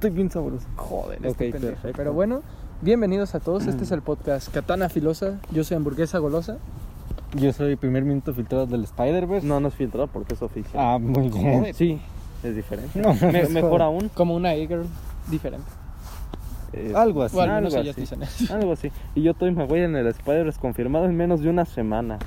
estoy bien sabroso. Joder, Ok, este pendejo. perfecto. Pero bueno, bienvenidos a todos. Este es el podcast Katana Filosa. Yo soy hamburguesa golosa. Yo soy el primer minuto filtrado del Spider-Verse. No, no es filtrado porque es oficial. Ah, muy bien. Sí, es diferente. No, Me- es mejor aún. Como una Eagle diferente. eh, Algo así. Algo ellas así. dicen eso. Algo así. Y yo estoy me voy en el Spider-Verse confirmado en menos de una semana.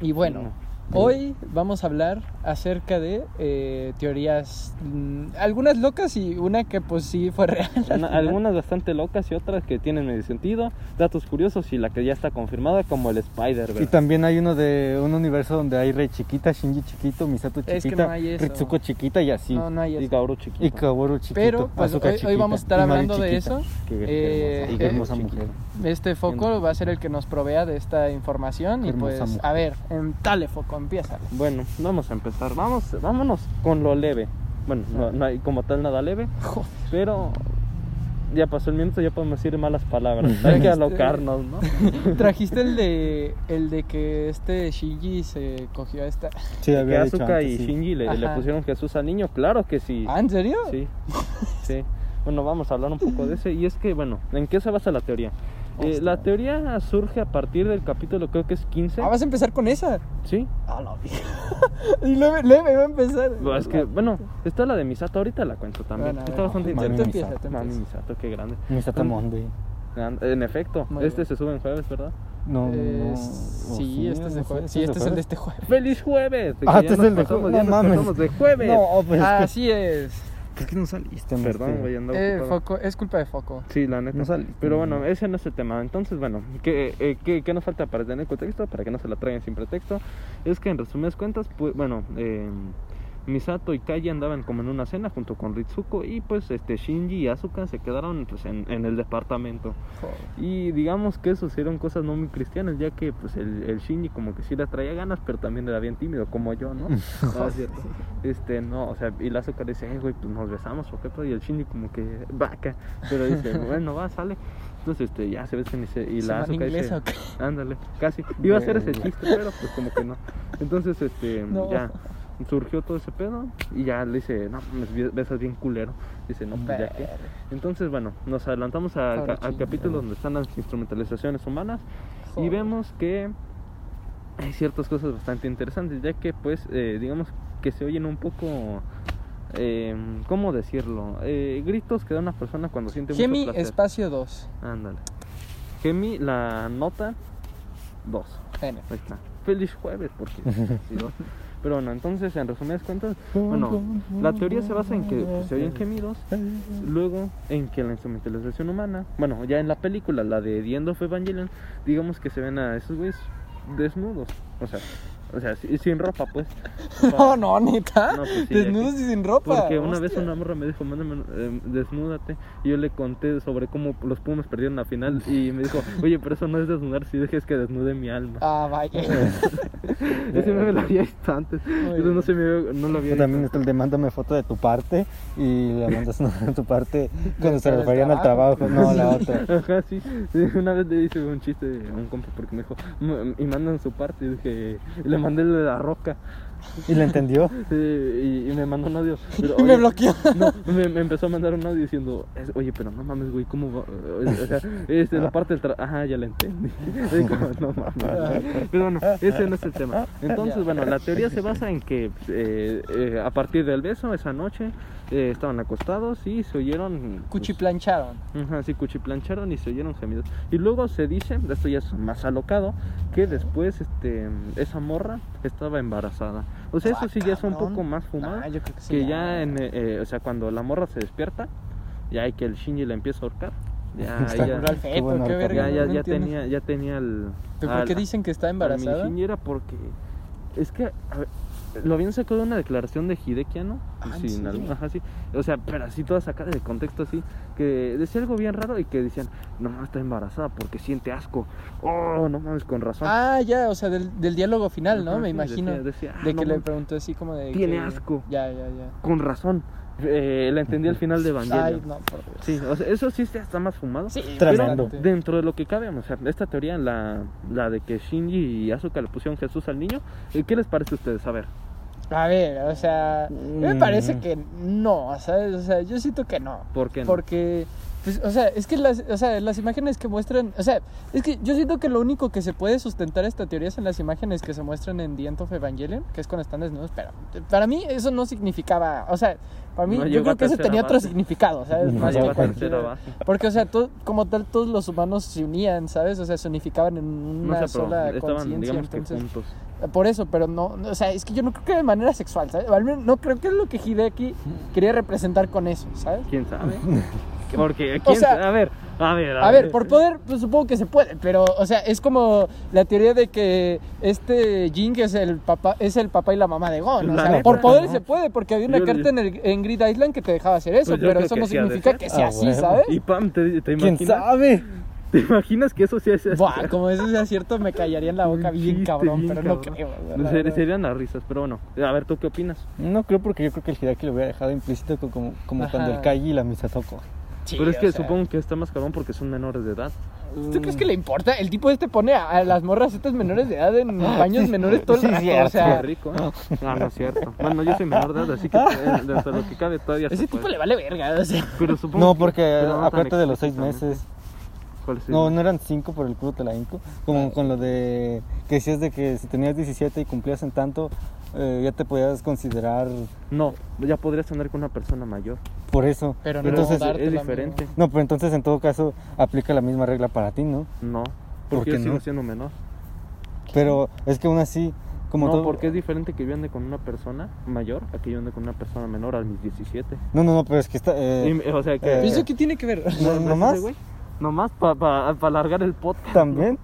Y bueno, No. Hoy vamos a hablar acerca de eh, teorías, mm, algunas locas y una que pues sí fue real. al Una- algunas bastante locas y otras que tienen medio sentido, datos curiosos y la que ya está confirmada como el Y Spider-Verse. también hay uno de un universo donde hay Rey chiquita, Shinji chiquito, Misato Es chiquita, que no hay eso. Ritsuko chiquita y así. No, no hay Y eso. Gauro chiquito. Y Kaworu chiquito. Pero pues, hoy, hoy chiquita, vamos a estar y hablando de chiquita. eso. Qué Eh, hermosa. Y qué hermosa mujer. Este foco va a ser el que nos provea de esta información. Qué Y pues, mujer. a ver, en dale foco, empieza. Bueno, vamos a empezar. Vamos, vámonos con lo leve. Bueno, no, no hay como tal nada leve, pero ya pasó el minuto, ya podemos decir malas palabras. Hay que alocarnos, ¿no? Trajiste el de el de que este Shinji se cogió a esta. Sí, Que había Asuka antes, y sí. Shinji le, pusieron Jesús al niño, claro que sí. ¿Ah, en serio? Sí, sí. Bueno, vamos a hablar un poco de ese. Y es que, bueno, ¿en qué se basa la teoría? Eh, la teoría surge a partir del capítulo, creo que es 15. Ah, vas a empezar con esa. Sí. Ah, la vieja. Y leve, leve va a empezar. Bueno, Es que, bueno, está la de Misato, ahorita la cuento también. Bueno, está bastante interesante. tú Mami. Misato, qué grande. Misato Monday. En efecto, Muy este bien. se sube en jueves, ¿verdad? No, no, Eh, no. sí, ¿O este es de ¿No jueves. Sí, este es el de este jueves. ¡Feliz jueves! Ah, este es el de jueves. No mames. de jueves. No, pues es que- Así es. ¿Por qué no saliste? Perdón, Este? güey, andaba Eh, foco, es culpa de foco. Sí, la neta. No saliste. Pero bueno, ese no es el tema. Entonces, bueno, ¿qué, eh, qué, qué nos falta para tener contexto? Para que no se la traigan sin pretexto. Es que en resumidas cuentas, pues, bueno, eh, Misato y Kai andaban como en una cena junto con Ritsuko y pues este Shinji y Asuka se quedaron pues en, en el departamento. Y digamos que eso hicieron cosas no muy cristianas, ya que pues el, el Shinji como que sí le traía ganas, pero también era bien tímido, como yo, ¿no? No, es cierto. Este, no, o sea, y la Asuka le dice, eh, güey, pues nos besamos, ¿o qué? pedo?" Y el Shinji como que, vaca, pero dice, bueno, va, sale. Entonces, este, ya se besan y, se, y la ¿Semana Asuka dice, ándale, casi. Iba a hacer ese chiste, pero pues como que no. Entonces, este, No. ya surgió todo ese pedo y ya le dice, no, me besas bien culero. Dice, no, pues ya que. Entonces, bueno, nos adelantamos al, ca- al capítulo donde están las instrumentalizaciones humanas y vemos que hay ciertas cosas bastante interesantes, ya que pues eh, digamos que se oyen un poco, eh, ¿cómo decirlo? Eh, gritos que da una persona cuando siente Gemi mucho placer. espacio 2. Ándale. Gemi, la nota 2. Bueno, Ahí está. Feliz jueves, porque... Pero bueno, entonces, en resumidas cuentas, bueno, la teoría se basa en que pues, se oyen gemidos, luego en que la instrumentalización humana, bueno, ya en la película, la de The End of Evangelion, digamos que se ven a esos güeyes desnudos, o sea, o sea, si- sin ropa, pues. No, no, neta. No, pues sí, Desnudos y sin ropa. Porque una vez hostia. una morra me dijo, mándame, eh, desnúdate. Y yo le conté sobre cómo los Pumas perdieron la final. Y me dijo, oye, pero eso no es desnudar, si dejes que desnude mi alma. Ah, vaya. Ese me lo había visto antes. Eso no, se me, no lo había También visto. está el de mándame foto de tu parte y la mandas una de tu parte cuando se referían al trabajo. No, la otra. Ajá, sí. Una vez le hice un chiste a un compa porque me dijo, "M- y mandan su parte. Y dije, y le mandé el de la roca. ¿Y la entendió? Sí, y, y me mandó un audio. Pero, Y me oye, bloqueó. No, me, me empezó a mandar un audio diciendo, oye, pero no mames, güey, ¿cómo va? O sea, este, la parte del trabajo, ajá, ya la entendí. Como, no mames. Pero bueno, ese no es el tema. Entonces, bueno, la teoría se basa en que eh, eh, a partir del beso, esa noche, eh, estaban acostados y se oyeron... Cuchiplancharon. Ajá, sí, cuchiplancharon y se oyeron gemidos. Y luego se dice, esto ya es más alocado, que después este, esa morra estaba embarazada. O sea, eso sí ya es un poco más fumado Ah, yo creo que sí. que ya en, eh, eh, o sea, cuando la morra se despierta, ya hay que el Shinji la empieza a ahorcar. Ya, feto, bueno, qué verga. ya, ya, no ya tenía, ya tenía el. ¿Pero por al- qué dicen que está embarazada? Shinji era porque es que a ver, lo habían sacado de una declaración de Hideki Anno, Ah, ¿en sin serio? algún- ajá, sí. O sea, pero así toda sacada de contexto así, que decía algo bien raro y que decían, "No, no está embarazada porque siente asco." Oh, no mames, con razón. Ah, ya, o sea, del, del diálogo final, ¿no? Ajá, Me sí, imagino. decía- decía, "Ah, de no que le mames, preguntó así como de. Tiene que- asco. Ya, ya, ya. Con razón. Eh, la entendí al final de Evangelion. Ay, no, por Dios. Sí, o sea, eso sí está más fumado. Sí, Tremendo. bastante. Dentro de lo que cabe, o sea, esta teoría, la, la de que Shinji y Asuka le pusieron Jesús al niño, eh, ¿qué les parece a ustedes? A ver. A ver, o sea, me Mm. parece que no, ¿sabes? O sea, yo siento que no. ¿Por qué no? Porque, pues, o sea, es que las, o sea, las imágenes que muestran, o sea, es que yo siento que lo único que se puede sustentar esta teoría es en las imágenes que se muestran en The End of Evangelion, que es cuando están desnudos, pero para mí eso no significaba, o sea, para mí No yo creo que eso tenía otro significado, ¿sabes? No Más que cualquier- base. Porque, o sea, todo, como tal, todos los humanos se unían, ¿sabes? O sea, se unificaban en No una sé, pero sola conciencia, entonces... juntos. Por eso, pero no, no, o sea, es que yo no creo que de manera sexual, ¿sabes? O al menos no creo que es lo que Hideki quería representar con eso, ¿sabes? ¿Quién sabe? Porque, ¿quién sea, sabe? A ver, a ver, A ver, por poder, pues supongo que se puede, pero, o sea, es como la teoría de que este Jing es el papá, es el papá y la mamá de Gon. O La sea, neta, por poder ¿no? se puede, porque había una Yo- carta en, el, en Grid Island que te dejaba hacer eso, Pues pero eso no significa que sea Ah, así. ¿sabes? Y Pam, ¿te, te ¿Quién imaginas? sabe? ¿Te imaginas que eso sí es Buah, como eso sea cierto, me callaría en la boca bien chiste cabrón, bien pero no creo. o sea, Ser- verdad. serían las risas, pero bueno. A ver, ¿tú qué opinas? No creo porque yo creo que el Hidaki lo hubiera dejado implícito co- como, como Ajá. cuando el Kaji y la Misatoko. Sí, pero es que sea, supongo que está más cabrón porque son menores de edad. ¿Tú crees que le importa? El tipo este pone a, a las morras estas menores de edad en baños menores todo el sí, rato, cierto. o sea... Qué rico, ¿eh? No, no es cierto. Bueno, yo soy menor de edad, así que eh, de lo que cabe todavía Ese se tipo puede. le vale verga, o sea... Pero supongo No, que- porque pero no aparte de los seis meses. ¿Cuál es el- No, no eran cinco por el culo te la hinco. Como con lo de que decías de que si tenías 17 y cumplías en tanto, eh, ya te podías considerar No, ya podrías andar con una persona mayor. por eso. Pero no entonces, es diferente. no, pero entonces en todo caso aplica la misma regla para ti, ¿no? No, ¿Por porque qué yo sigo no? siendo menor. Pero es que aún así, como no, todo. porque es diferente que yo ande con una persona mayor a que yo ande con una persona menor a mis 17. No, no, no, pero es que está. eh, Y- o sea que... eh, ¿Pero eso qué tiene que ver? no, ¿Ves nomás ese güey? Nomás para pa, pa alargar el podcast. también.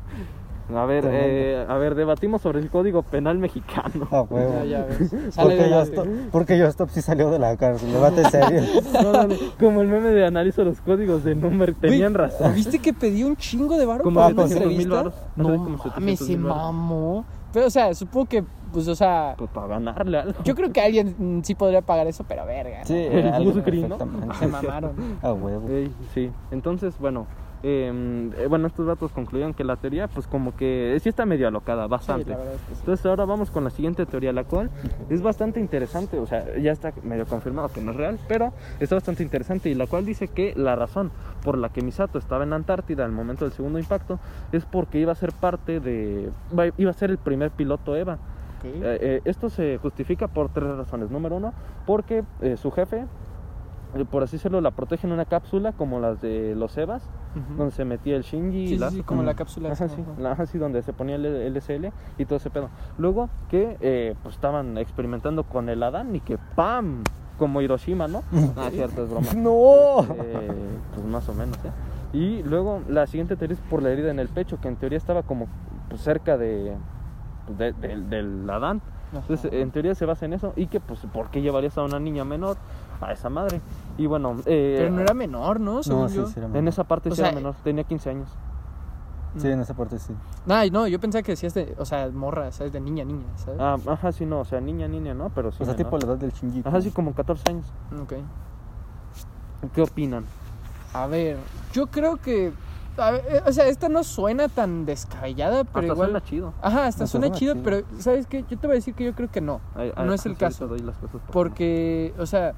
A ver, eh, a ver, debatimos sobre el código penal mexicano. Ah, huevo. Ya, ya ves. Sale Porque yo, stop, porque yo stop sí salió de la cárcel. Debate serio. No, no, no, Como el meme de analizo los códigos de número, tenían razón. ¿Viste que pedí un chingo de varo Como para una 700 mil entrevista? varos. No Como mames, 700 se mamó. Pero, o sea, supongo que, pues, o sea... Pues para ganarle algo. Yo creo que alguien mm, sí podría pagar eso, pero verga. ¿no? Sí, El ¿no? perfectamente. Se mamaron. A huevo. Ey, sí, entonces, bueno, eh, eh, bueno, estos datos concluyeron que la teoría, pues como que sí está medio alocada, Sí, bastante. verdad es que sí. Entonces ahora vamos con la siguiente teoría, la cual es bastante interesante, o sea, ya está medio confirmado que no es real, pero está bastante interesante y la cual dice que la razón por la que Misato estaba en Antártida al momento del segundo impacto es porque iba a ser parte de, iba a ser el primer piloto EVA. Ok. Eh, eh, esto se justifica por tres razones. Número uno, porque eh, su jefe, por así decirlo, la protege en una cápsula como las de los EVAs, donde se metía el Shinji y Sí, la sí, sí, como la cápsula. Ajá, esa, sí, ajá. la- ajá, sí, donde se ponía el LSL y todo ese pedo. Luego que eh, pues estaban experimentando con el Adán y que ¡pam! Como Hiroshima, ¿no? Ah, cierto, es broma. ¡No! Eh, pues más o menos, ¿eh? Y luego la siguiente teoría es por la herida en el pecho, que en teoría estaba como pues, cerca de, pues, de- del- del Adán. Entonces, en teoría se basa en eso y que, pues, ¿por qué llevarías a una niña menor a esa madre? Y bueno, eh, Pero no era menor, ¿no? Según No, sí, yo. sí era en menor. esa parte O sí era menor, tenía 15 años. Sí, en esa parte sí. Ay, no, yo pensaba que decías de, o sea, morra, ¿sabes? De niña, niña, ¿sabes? Ah, ajá, sí, no, o sea, niña, niña, ¿no? Pero sí. O sea, menor. tipo la edad del Shinji. Ajá, sí, como 14 años. Ok. ¿Qué opinan? A ver, yo creo que. a ver, eh, o sea, esta no suena tan descabellada, pero Hasta igual. suena chido. Ajá, hasta Hasta suena suena chido, chido. pero ¿sabes qué? Yo te voy a decir que yo creo que no. Ay, No es el caso. doy las cosas por Porque, o sea,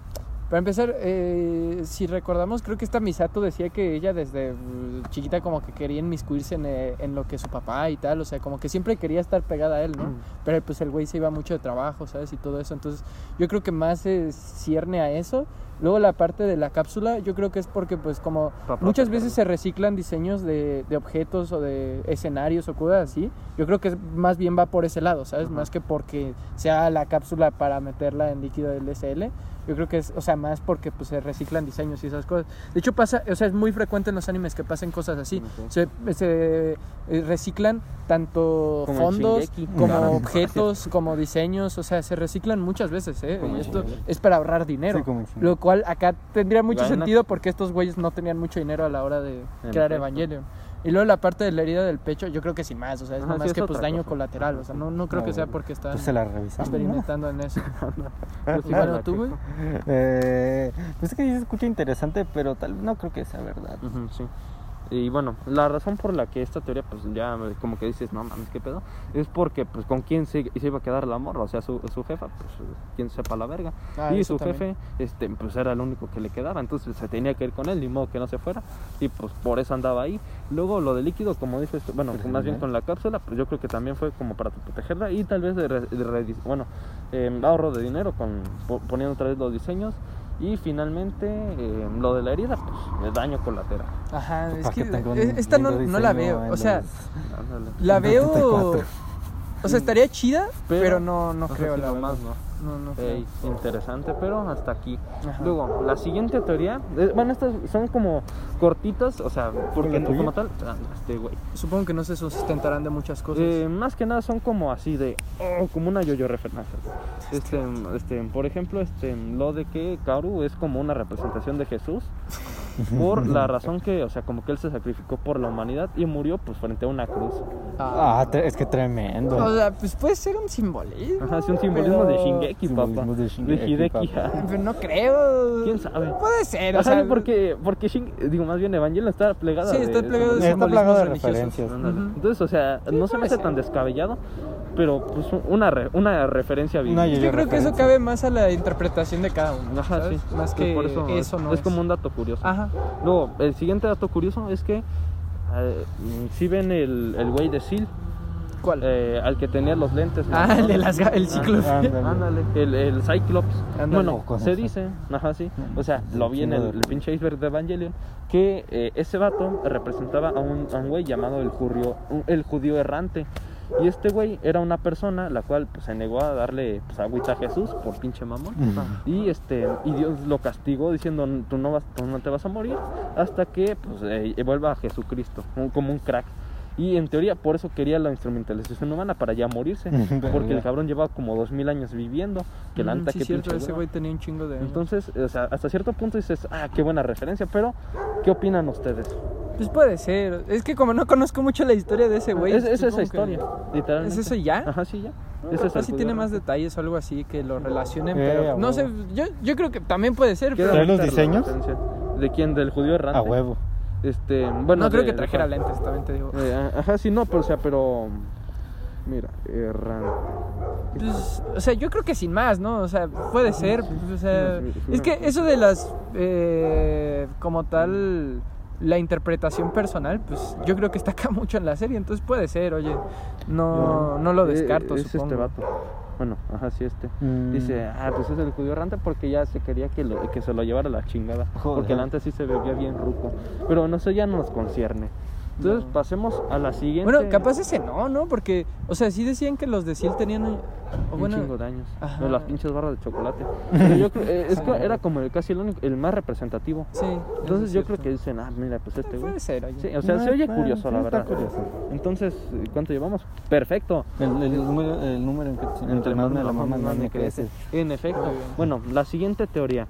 para empezar, eh, si recordamos, creo que esta Misato decía que ella desde mm, chiquita como que quería inmiscuirse en, eh, en lo que su papá y tal, o sea, como que siempre quería estar pegada a él, ¿no? Mm. Pero pues el güey se iba mucho de trabajo, ¿sabes? Y todo eso, entonces yo creo que más se cierne a eso. Luego la parte de la cápsula, yo creo que es porque pues como muchas veces se reciclan diseños de, de objetos o de escenarios o cosas así, yo creo que más bien va por ese lado, ¿sabes? Más que porque sea la cápsula para meterla en líquido LSL. Yo creo que es, o sea, más porque pues se reciclan diseños y esas cosas. De hecho pasa, o sea, es muy frecuente en los animes que pasen cosas así. Se, se, eh, reciclan tanto Como fondos como objetos, como diseños, o sea, se reciclan muchas veces, ¿eh? Como Y esto Shingeki. es para ahorrar dinero. Sí. Lo cual acá tendría mucho sentido porque estos güeyes no tenían mucho dinero a la hora de crear. Evangelion. Y luego la parte de la herida del pecho, yo creo que sin más, o sea, es Ajá, más sí, es que pues daño cosa. colateral, o sea, no, no creo que sea porque Pues. ¿no? experimentando en eso. Yo sí Bueno, ¿tú, güey? Eh, pues es que sí se escucha interesante, pero tal no creo que sea verdad. Sí. Y bueno, la razón por la que esta teoría, pues ya como que dices, no mames, qué pedo, es porque, pues, con quién se, se iba a quedar la morra, o sea, su, su jefa, pues, quién sepa la verga. Ah, y su también. jefe, este, pues, era el único que le quedaba, entonces se tenía que ir con él, ni modo que no se fuera. Y pues por eso andaba ahí. Luego lo de líquido, como dices, bueno, Pues, más bien con la cápsula, pues yo creo que también fue como para protegerla y tal vez de, de bueno, eh, ahorro de dinero con po- poniendo otra vez los diseños. Y finalmente eh, lo de la herida, pues el daño colateral. Ajá, es que esta no, no la veo. O sea, los- la veo. 34. O sea, estaría chida, pero, Pero- no, no sea, creo, la verdad. nomás no. No, no creo. interesante, pero hasta aquí. Ajá. Luego, la siguiente teoría, eh, bueno, estas son como cortitas, o sea, porque no como tal, ah, este güey. Supongo que no se sustentarán de muchas cosas. Eh, más que nada son como así de, oh, como una yo-yo referencia. Este, este, por ejemplo, este, lo de que Kaoru es como una representación de Jesús por la razón que, o sea, como que él se sacrificó por la humanidad y murió pues frente a una cruz. Ah, tre- es que tremendo. o sea, pues puede ser un simbolismo. Ajá, es un simbolismo de pero- Shingeki, papá. Simbolismo de Shingeki, Hideki. papá. Pero no creo. ¿Quién sabe? Puede ser, o Ajá, sea. porque, porque Shin- digo, más bien Evangelion está plegada Sí, de está plegado de simbolismo. Está plagado de referencias. Ándale. Ujú. Entonces, o sea, no se me hace ser. tan descabellado, pero pues una, re- una referencia bien. Una Yo creo que eso referencia. cabe más a la interpretación de cada uno. Ajá, ¿sabes? sí. Más que por eso, no es, es. como un dato curioso. Ajá. Luego, el siguiente dato curioso es que eh, si ven el, el güey de Seal, ¿Cuál? eh, al que tenía los lentes. ¿no? ah, el de las el Ah, ciclo. ándale. El, el Cyclops. Ándale. Bueno, se eso. dice, ajá, sí. O sea, sí, lo vi en el, el pinche iceberg de Evangelion, que eh, ese vato representaba a un, a un güey llamado el judío, el judío errante. Y este güey era una persona la cual pues, se negó a darle pues, agüita a Jesús por pinche mamón. Y este y Dios lo castigó diciendo tú no vas tú no te vas a morir hasta que pues eh, vuelva a Jesucristo un- como un crack. Y en teoría por eso quería la instrumentalización humana para ya morirse, porque el cabrón llevaba como dos mil años viviendo, que la neta sí, que cierto, pinche ese güey tenía un chingo de. años. Entonces, o sea, hasta cierto punto dices, ah, qué buena referencia, pero ¿qué opinan ustedes? Pues puede ser. Es que como no conozco mucho la historia de ese güey. es, es esa que- historia, literalmente. ¿Es eso ya? Ajá, sí, ya. No, Ese es capaz si tiene más detalles o algo así que lo relacionen, Eh, pero no sé, yo, yo creo que también puede ser, ¿Trae los diseños? ¿De quién? Del judío errante. A huevo. Este, bueno, no creo de- que trajera lentes, también te digo. Eh, ajá, sí, no, pero o sea, pero. Mira, errante. Pues, o sea, yo creo que sin más, ¿no? O sea, puede ser. pues, o sea, sí, sí, es que eso de las, eh, como tal, la interpretación personal, pues yo creo que está acá mucho en la serie, entonces puede ser, oye, no, no lo Eh, descarto, Es supongo. este vato. Bueno, ajá, sí, este. Mm. Dice, ah, pues es el judío errante porque ya se quería que, lo- que se lo llevara a la chingada. Joder. Porque el antes sí se veía bien ruco. Pero no, eso ya no nos concierne. Entonces No. pasemos a la siguiente. Bueno, capaz ese no, ¿no? Porque, o sea, sí decían que los de Seal tenían un, bueno, chingo de años. Ajá. De las pinches barras de chocolate. Pero yo creo, eh, es que era como el, casi el único, el más representativo. sí. Entonces eso yo es creo que dicen, ah, mira, pues este güey. Puede ser, oye. Sí, o sea, No, se oye bueno, curioso, la está verdad. curioso. Entonces, ¿cuánto llevamos? Perfecto. El, el número, el número en que entre más me la mamas, más me crece. En efecto. Bueno, la siguiente teoría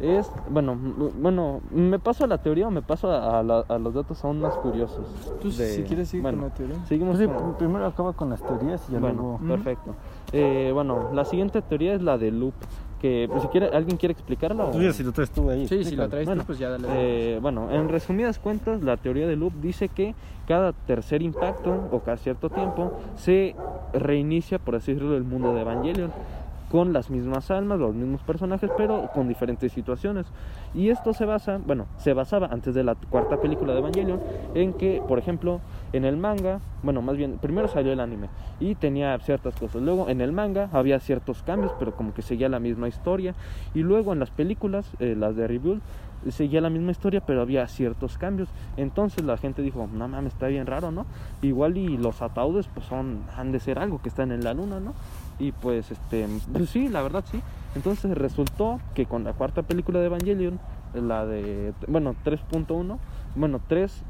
es, bueno, bueno, ¿me paso a la teoría o me paso a, a la- a los datos aún más curiosos? Pues, de- si quieres seguir bueno, con la teoría. Seguimos Pues sí, con- pr- primero acaba con las teorías y ya Bueno, luego... Perfecto. Eh, bueno, la siguiente teoría es la de loop, que pues, si quiere, ¿alguien quiere explicarla? o- Tú ya si lo traes tú ahí. Sí, si lo traes Bueno, tú, pues ya dale. Eh, bueno, en resumidas cuentas, la teoría de loop dice que cada tercer impacto o cada cierto tiempo se reinicia, por así decirlo, el mundo de Evangelion con las mismas almas, los mismos personajes, pero con diferentes situaciones. Y esto se basa, bueno, se basaba antes de la cuarta película de Evangelion en que, por ejemplo, en el manga, bueno, más bien, primero salió el anime y tenía ciertas cosas. Luego en el manga había ciertos cambios, pero como que seguía la misma historia. Y luego en las películas, eh, las de Rebuild, seguía la misma historia, pero había ciertos cambios. Entonces la gente dijo, no mames, está bien raro, ¿no? Igual y los ataúdes, pues son, han de ser algo que están en la luna, ¿no? Y pues, este, pues sí, la verdad sí. Entonces resultó que con la cuarta película de Evangelion, la de, bueno, 3.1, bueno, 3,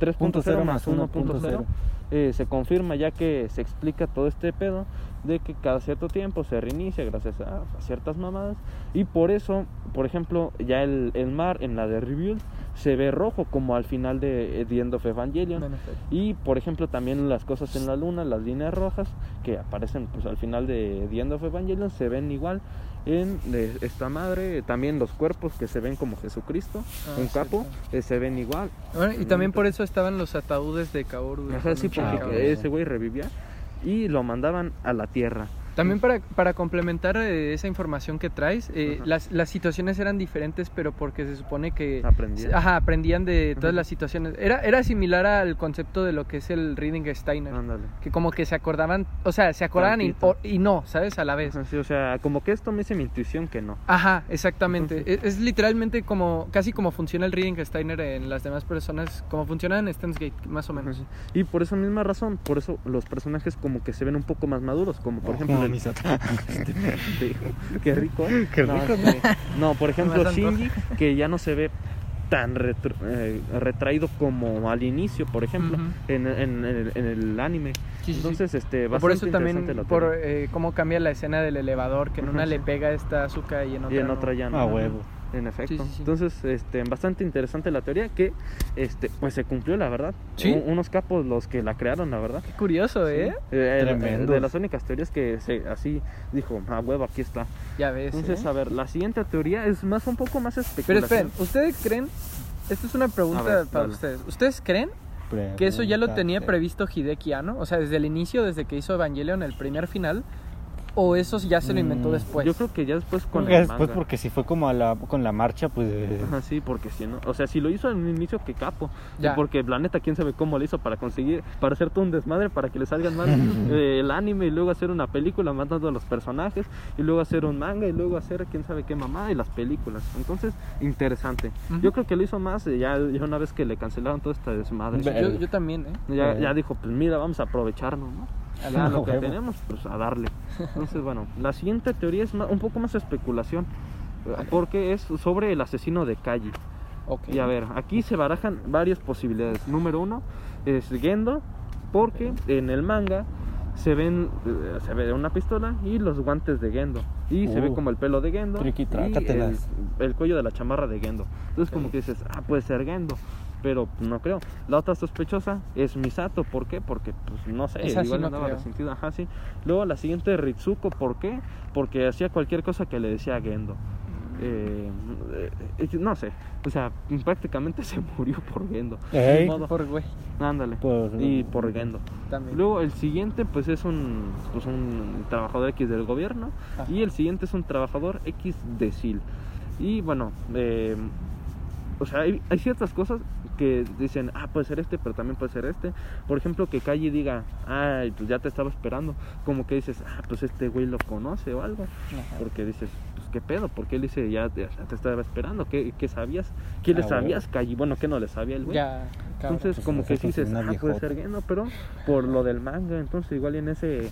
3.0 más 1.0, eh, se confirma ya que se explica todo este pedo de que cada cierto tiempo se reinicia gracias a, a ciertas mamadas y por eso, por ejemplo, ya el, el mar en la de Rebuild se ve rojo como al final de The End of Evangelion. Y por ejemplo también las cosas en la luna, las líneas rojas que aparecen pues al final de The End of Evangelion se ven igual en de esta madre, también los cuerpos que se ven como Jesucristo, Ah, un capo, eh, se ven igual. Bueno, y también por eso estaban los ataúdes de Kaoru. Ajá, sí, porque ese güey revivía y lo mandaban a la tierra. También para, para complementar eh, esa información que traes, eh, las, las situaciones eran diferentes, pero porque se supone que... Aprendían. Ajá, aprendían de todas las situaciones. Era, era similar al concepto de lo que es el Reading Steiner. Ándale. Que como que se acordaban, o sea, se acordaban y, Tantito. o- y no, ¿sabes? A la vez. Ajá, sí, o sea, como que esto me dice mi intuición que no. Ajá, exactamente. Es, es literalmente como, casi como funciona el Reading Steiner en las demás personas, como funciona en Steins Gate, más o menos. Y por esa misma razón, por eso los personajes como que se ven un poco más maduros, como por ejemplo Este. Qué rico. ¿eh? Qué no, rico, sí. No, por ejemplo, Shinji, que ya no se ve tan retro- eh, retraído como al inicio, por ejemplo, en, en- en el, en el anime. Sí, sí, sí. Entonces, este, O por eso bastante también, por eh, cómo cambia la escena del elevador, que en una sí. le pega esta azúcar y en otra y en no. otra ya no. A huevo. En efecto. Sí, sí, sí. Entonces, este, bastante interesante la teoría que, este, pues se cumplió, la verdad. Sí. Unos capos los que la crearon, la verdad. Qué curioso, ¿eh? Eh, Tremendos. de las únicas teorías que se, así dijo, a huevo, aquí está. Ya ves. Entonces, ¿eh? a ver, la siguiente teoría es más un poco más Pero especulación. esperen, ¿ustedes creen? Esta es una pregunta ver, para dale. ustedes. ¿Ustedes creen que eso ya lo tenía previsto Hideki Anno? O sea, desde el inicio, desde que hizo Evangelion, el primer final. ¿O eso ya se lo inventó Mm, después? Yo creo que ya después con Ya el después manga. porque si fue como a la, con la marcha, pues... eh, Ajá, sí, porque si no, o sea, si lo hizo en un inicio, que capo. Ya. Porque la neta, quién sabe cómo lo hizo para conseguir, para hacer todo un desmadre, para que le salgan mal eh, el anime y luego hacer una película matando a los personajes y luego hacer un manga y luego hacer quién sabe qué mamá y las películas. Entonces, interesante. Yo creo que lo hizo más eh, ya, ya una vez que le cancelaron todo este desmadre. Yo también, ¿eh? Ya, Eh. ya dijo, pues mira, vamos a aprovecharnos, ¿no? Ya Ah, lo que huevo. tenemos, pues a darle. Entonces, bueno, la siguiente teoría es ma- un poco más especulación, eh, porque es sobre el asesino de Kaji. Ok. Y a ver, aquí se barajan varias posibilidades. Número uno es Gendo, porque en el manga se ven eh, se ve una pistola y los guantes de Gendo. Y se ve Uh. como el pelo de Gendo y el, el cuello de la chamarra de Gendo. Entonces como Ok. que dices, ah, puede ser Gendo. Pero no creo. La otra sospechosa es Misato. ¿Por qué? Porque, pues, no sé, Esa sí igual no andaba creo. resentida. Ajá, sí. Luego la siguiente es Ritsuko. ¿Por qué? Porque hacía cualquier cosa que le decía a Gendo. Eh, eh, no sé. O sea, prácticamente se murió por Gendo. Ey. Ni modo. Por güey, Ándale. Por- Y por Gendo. también. Luego el siguiente pues es un, pues, un trabajador X del gobierno Ajá. y el siguiente es un trabajador X de SIL. Y bueno, eh, o sea, hay, hay ciertas cosas que dicen, ah, puede ser este, pero también puede ser este. Por ejemplo, que Calle diga, ay, pues ya te estaba esperando. Como que dices, ah, pues este güey lo conoce o algo. Ajá. Porque dices, pues qué pedo, porque él dice, ya te, ya te estaba esperando. ¿Qué, qué sabías? ¿Qué le Ah, sabías, Calle? Bueno, ¿qué no le sabía el güey? Ya, cabrón. Entonces, Pues, como que dices, ah, puede ser Gendo, pero por lo del manga, entonces igual en ese,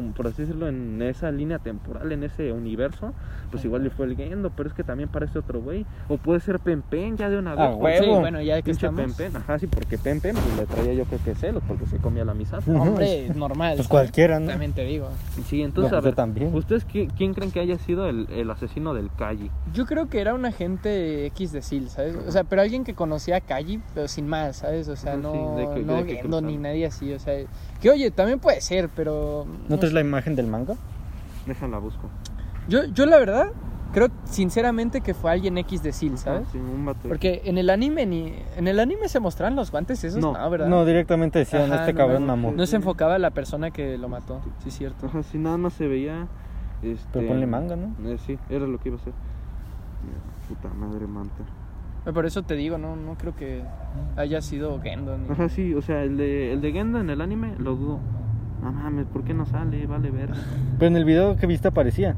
como por así decirlo, en esa línea temporal, en ese universo, pues igual le fue el Gendo, pero es que también parece otro güey. O puede ser Pempen ya de una vez. Ah, porque- Sí, huevo. bueno, ya que Pinche estamos. Pempen, ajá, sí, porque Pempen pues, le traía yo creo que celos, porque se comía la misa. Ujú. Hombre, normal. Pues cualquiera, ¿no? También te digo. Sí, entonces, No, a yo ver, también. ¿ustedes qui- quién creen que haya sido el, el asesino del Calle? Yo creo que era un agente X de SEAL, ¿sabes? O sea, pero alguien que conocía a Kaji, pero sin más, ¿sabes? O sea, no, sí, de que- no de que Gendo ni nadie así, o sea, que oye, también puede ser, pero... ¿No traes sé. la imagen del manga? Déjala busco. Yo, yo la verdad, creo sinceramente que fue alguien X de SEAL, ¿sabes? Ah, sí, un vato. Porque en el anime ni... En el anime se mostraban los guantes esos, No. no, ¿verdad? No, directamente decían, Ajá, este no, cabrón no, mamó. No se enfocaba a la persona que lo mató, sí es cierto. Ajá, sí, nada más se veía. Este, Pero ponle manga, ¿no? Eh, sí, era lo que iba a hacer. Puta madre manta. Por eso te digo, no, no creo que haya sido Gendo. ni- Ajá, sí, o sea, el de, el de Gendo en el anime lo dudo. No mames, ¿por qué no sale? Vale ver. Pero en el video que viste aparecía.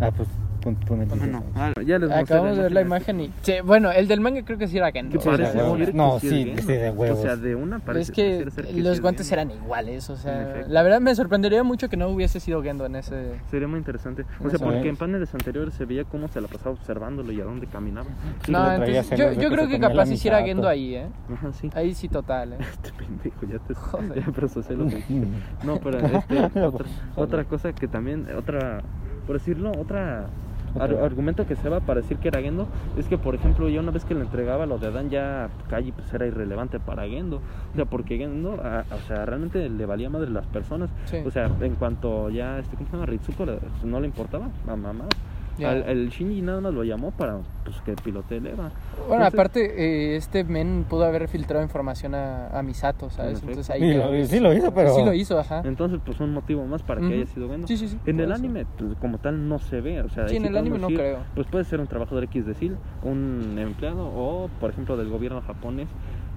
Ah, pues pon, pon el video. Bueno, ah, ya les Acabamos de ver la imagen y... Sí, bueno, el del manga creo que sí era Gendo. ¿Qué Sí, parece? de huevos. ¿Quiere que No, sí, sí, de huevos. O sea, de una Pero parece es que los es guantes eran iguales, o sea, la verdad me sorprendería mucho que no hubiese sido Gendo en ese... Sería muy interesante. O No sea, porque en paneles anteriores se veía cómo se la pasaba observándolo y a dónde caminaba. Sí, no, entonces, yo, yo que creo que capaz hiciera. Gendo ahí, ¿eh? Ajá, sí. Ahí sí total, ¿eh? Este pendejo, ya te. Joder. Ya procesé lo que dijiste. No, pero este, otra, otra cosa que también, otra, por decirlo, otra ar- argumento que se va para decir que era Gendo es que, por ejemplo, ya una vez que le entregaba lo de Adán, ya Kaji pues era irrelevante para Gendo. O sea, porque Gendo, a- o sea, realmente le valía madre las personas. Sí. O sea, en cuanto ya, este, ¿cómo se llama? Ritsuko pues, no le importaba, a mamá. Al- el Shinji nada más lo llamó para pues, que pilotee el Eva. Bueno, Entonces- aparte, eh, este men pudo haber filtrado información a, a Misato, ¿sabes? En Entonces ahí Sí, quedó. lo, sí lo hizo, pero. Sí lo hizo, ajá. Entonces, pues un motivo más para que Ujú. haya sido Gendo. Sí, sí, sí. En el eso. anime, pues, como tal, no se ve. O sea, Sí, en el anime no decir, creo. Pues puede ser un trabajador X de SEAL, un empleado, o por ejemplo del gobierno japonés,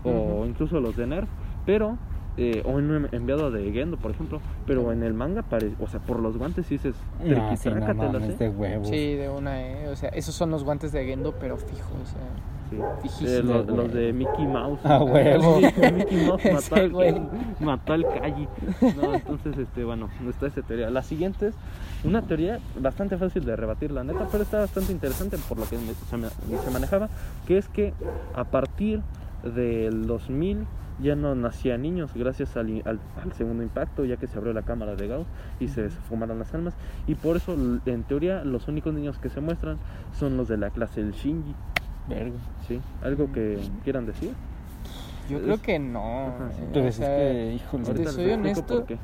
o Ujú. incluso los de NERF, pero. Eh, o un enviado de Gendo, por ejemplo. Pero en el manga, pare- o sea, por los guantes sí dices. No, sí, no "Triquitrácatelas, mames, ¿eh?". de huevos. Sí, de una, ¿eh? O sea, esos son los guantes de Gendo, pero fijos, o sea. Sí. Eh, los, de Mickey Mouse. Ah, huevo. Mickey Mouse mató al, güey. mató al Kaji. No, entonces, este, bueno, está esa teoría. La siguiente es una teoría bastante fácil de rebatir, la neta, pero está bastante interesante por lo que se, se manejaba, que es que a partir del 2000 ya no nacían niños gracias al, i- al- al segundo impacto, ya que se abrió la cámara de Gauss y se fumaron las almas. Y por eso, en teoría, los únicos niños que se muestran son los de la clase del Shinji. Verga. ¿Sí? ¿Algo que quieran decir? Yo creo que no. Ajá, sí. eh, Pero o es sea, que, híjole. Te Ahorita soy honesto, por qué.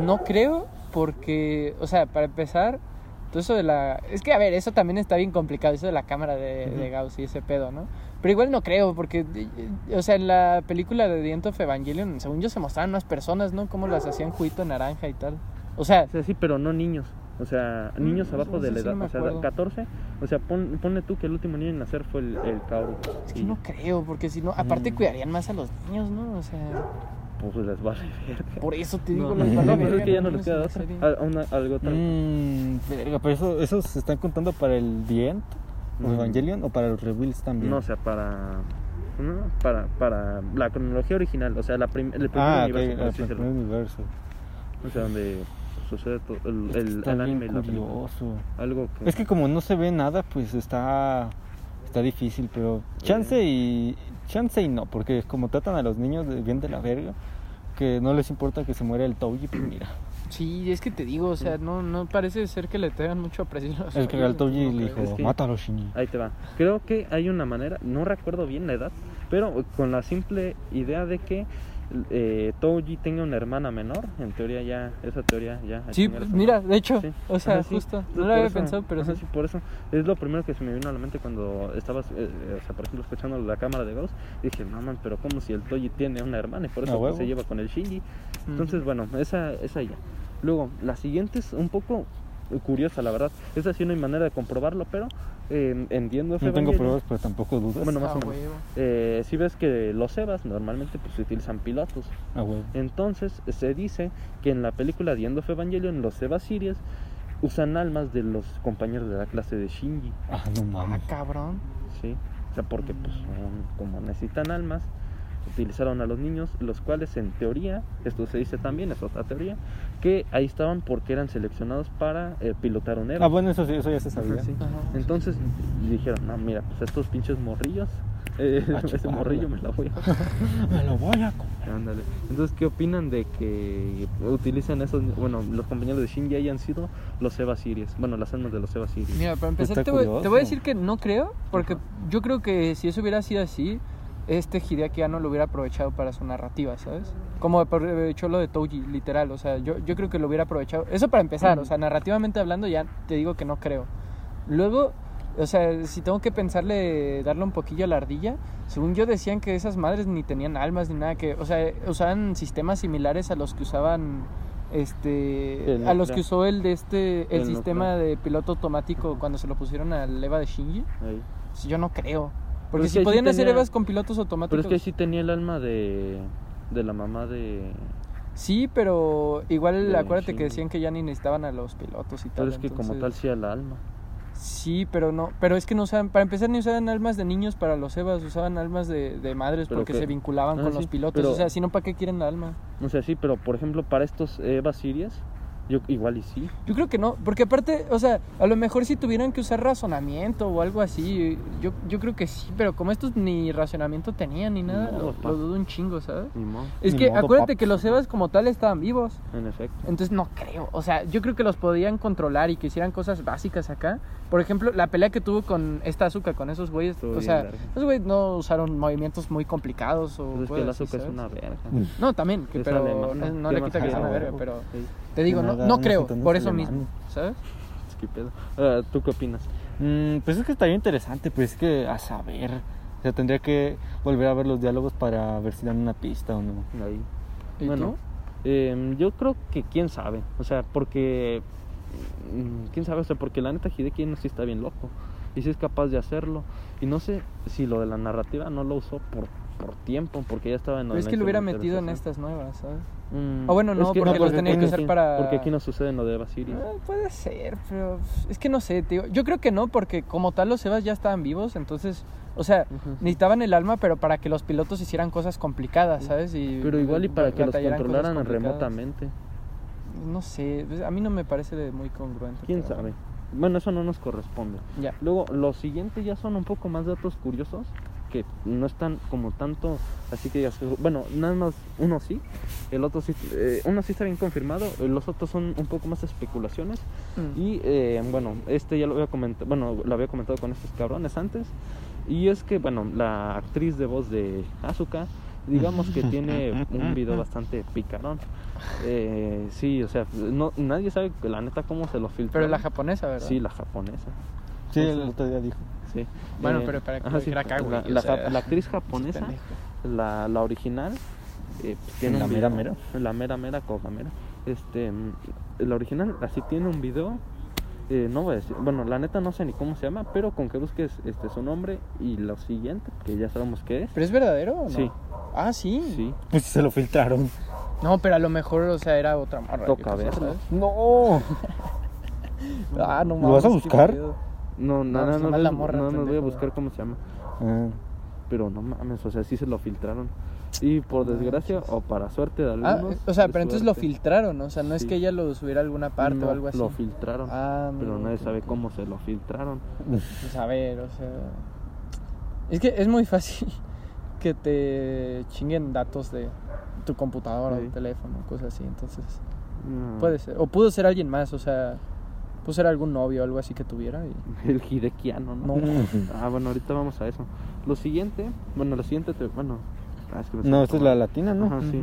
No creo, porque, o sea, para empezar, todo eso de la... Es que, a ver, eso también está bien complicado, eso de la cámara de Gauss y ese pedo, ¿no? Pero igual no creo, porque, eh, o sea, en la película de The End of Evangelion, según yo, se mostraban unas personas, ¿no? Cómo las hacían juguito naranja y tal. O sea, O sea, sí, pero no niños. O sea, niños Mm, abajo de eso la sí edad, no me o sea, acuerdo. 14. O sea, pon, ponle tú que el último niño en nacer fue el, el Kaoru. es que Y, no creo, porque si no, aparte Mm. cuidarían más a los niños, ¿no? O sea, Pues les vale verga. por eso te digo, No, no, vale pero es que ya no les queda la otra. Ah, una- algo otra. Mmm, verga, pero eso, esos se están contando para el End o Mm. Evangelion o para los Reveals también. No, o sea, para. No, para, para la cronología original, o sea, la prim- el primer ah, universo, por el así decirlo. primer universo. O sea, donde sucede todo el, el, Está el bien anime y la curioso. Algo que. Es que como no se ve nada, pues está está difícil, pero chance y chance y no, porque como tratan a los niños bien de la verga, que no les importa que se muera el Touji, pues mira. Sí, es que te digo, o sea, no, no parece ser que le tengan mucho aprecio a los El que no le dijo, Es que- mátalo Shinji. Ahí te va. Creo que hay una manera, no recuerdo bien la edad, pero con la simple idea de que eh, Touji tenga una hermana menor, en teoría ya, esa teoría ya. Sí, mira, de hecho, Sí. o sea, Ajá, sí. justo, no lo había eso- pensado, pero ajá, sí. por eso es lo primero que se me vino a la mente cuando estabas, eh, eh, o sea, por ejemplo, escuchando la cámara de Ghost. Dije, mamá, pero como si el Touji tiene una hermana y por eso pues, se lleva con el Shinji. Entonces, bueno, esa, esa ya. Luego, la siguiente es un poco curiosa, la verdad. Esa sí no hay manera de comprobarlo, pero eh, entiendo No tengo pruebas, pero tampoco dudas. Bueno, más Ah, o menos. Eh, si ves que los EVAs normalmente pues se utilizan pilotos. Ah. Entonces se dice que en la película The End of Evangelion los EVA Series usan almas de los compañeros de la clase de Shinji, Ah, no Ah, mames. cabrón. ¿sí? O sea, porque pues son- como necesitan almas, utilizaron a los niños, los cuales en teoría, esto se dice también, es otra teoría, que ahí estaban porque eran seleccionados para eh, pilotar un EVA. Ah, bueno, eso, sí, eso ya se sabía. Ajá, sí. Ajá. Entonces dijeron, no, mira, pues estos pinches morrillos, eh, A ese morrillo me la voy a Me lo voy a comer. Ándale. Entonces, ¿qué opinan de que utilizan esos, bueno, los compañeros de Shinji hayan sido los Eva Series? Bueno, las almas de los Eva Series. Mira, para empezar, Está te voy, te voy a decir que no creo, porque yo creo que si eso hubiera sido así, este Hideaki Anno lo hubiera aprovechado para su narrativa, ¿sabes? Como aprovechó lo de Touji, literal, o sea, yo, yo creo que lo hubiera aprovechado. Eso para empezar, o sea, narrativamente hablando ya te digo que no creo. Luego, o sea, si tengo que pensarle, darle un poquillo a la ardilla, según yo decían que esas madres ni tenían almas ni nada, que, o sea, usaban sistemas similares a los que usaban, este, El a los que usó el de este, el, El sistema nuclear. de piloto automático cuando se lo pusieron al Eva de Shinji. Ahí. Sí, Yo no creo. Porque Pero es si sí podían hacer tenía- Evas con pilotos Pero automáticos. es que sí tenía el alma de, de la mamá de... Sí, pero igual De acuérdate Shinji. que decían que ya ni necesitaban a los pilotos y tal. Pero es que como tal sí la alma. Sí, pero no, pero es que no usaban, para empezar ni usaban almas de niños para los Evas, usaban almas de, de madres Pero porque que- se vinculaban Ah, con sí, los pilotos, pero- o sea, si no, ¿para qué quieren la alma? O sea, sí, pero por ejemplo, para estos Eva Series, Yo igual y sí. Yo creo que no, porque aparte, o sea, a lo mejor si tuvieran que usar razonamiento o algo así, yo, yo creo que sí, pero como estos ni razonamiento tenían ni nada, modo, lo, dudo un chingo, ¿sabes? Ni modo. Es Ni que modo, acuérdate que los Evas como tal estaban vivos, En efecto. entonces no creo, o sea, yo creo que los podían controlar y que hicieran cosas básicas acá. Por ejemplo, la pelea que tuvo con esta azúcar, con esos güeyes, Estuvo o sea, esos güeyes no usaron movimientos muy complicados o Pues es que el azúcar es una verga. No, también, que, pero no ¿Qué le quita que sea una verga, pero Sí. Te digo, no, no creo, por eso mismo, ¿sabes? Es que pedo. Ah, ¿Tú qué opinas? Mm, pues es que estaría interesante, pues es que a saber. O sea, tendría que volver a ver los diálogos para ver si dan una pista o no. Ahí. ¿Y bueno, tú? eh, yo creo que quién sabe. O sea, porque. mm, Quién sabe, o sea, porque la neta Hideki no sí está bien loco. Y sí es capaz de hacerlo. Y no sé si lo de la narrativa no lo usó por, por tiempo, porque ya estaba en Pero es que lo hubiera metido en estas nuevas, ¿sabes? Mm, O bueno, no, es que- porque los porque tenía que aquí- usar para- Porque aquí no sucede en lo de Basiris. Ah, puede ser, pero es que no sé, tío. Yo creo que no, porque como tal los Evas ya estaban vivos, entonces, o sea, necesitaban el alma, pero para que los pilotos hicieran cosas complicadas, ¿sabes? Y Pero igual y para que los controlaran remotamente. No sé, pues, a mí no me parece de muy congruente. ¿Quién pero sabe? Bueno, eso no nos corresponde. Ya. Luego, los siguientes ya son un poco más datos curiosos que no están como tanto, así que digas, bueno, nada más uno sí, el otro sí, eh, uno sí está bien confirmado, los otros son un poco más especulaciones Mm. y eh, bueno, este ya lo había comentado, bueno, lo había comentado con estos cabrones antes y es que bueno, la actriz de voz de Asuka, digamos que tiene un video bastante picarón. Eh, sí, o sea, no, nadie sabe la neta cómo se lo filtró. Pero la japonesa, ¿verdad? Sí, la japonesa. Sí, el otro día dijo. Sí. Bueno, Eh, pero para que ajá, dijera acá, güey, la, la sea, ja- la actriz japonesa, la, la original, eh, pues, tiene ¿La un mera video- La mera mera Kogamera. Este, mm, la original así tiene un video. eh, no voy a decir, bueno, la neta no sé ni cómo se llama, pero con que busques este su nombre y lo siguiente, que ya sabemos qué es. ¿Pero es verdadero o no? Sí. Ah, sí. Sí, Pues se lo filtraron. No, pero a lo mejor, o sea, era otra morra. Toca verlo. No. Ah, no ¿Lo vas a mames, buscar? No, nada, no, la no, morra, no, no voy a buscar cómo se llama, Ah, pero no mames, o sea, sí se lo filtraron. Y por desgracia o para suerte de Ah, o sea, pero entonces lo filtraron, o sea, no es que ella lo subiera a alguna parte no, o algo así. Lo filtraron. Ah, pero nadie sabe cómo se lo filtraron. Pues a ver, o sea. Es que es muy fácil que te chinguen datos de tu computadora Sí. o teléfono, cosas así, entonces. No. Puede ser. O pudo ser alguien más, o sea. Pudo ser algún novio o algo así que tuviera. Y... El hidequiano, ¿no? No. Ah, bueno, ahorita vamos a eso. Lo siguiente, bueno, lo siguiente, te- bueno. ah, es que me No, esta es la latina, ¿no? Ajá, sí.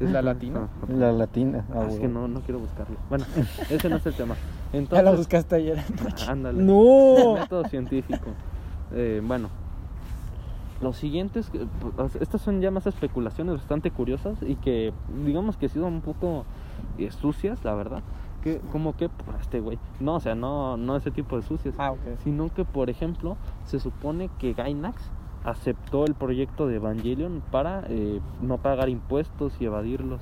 Es- ¿La latina? ah, La latina. ah, ah, es que no, no quiero buscarlo. Bueno, ese no es el tema. Ya Entonces, la buscaste ayer. Ándale. No. Método científico. Eh, bueno, los siguientes, que, pues, estas son ya más especulaciones bastante curiosas y que digamos que han sido un poco eh, sucias, la verdad. Que, como que por este güey. No, o sea, no, no ese tipo de sucias. Ah. Sino que, por ejemplo, se supone que Gainax aceptó el proyecto de Evangelion para eh, no pagar impuestos y evadirlos.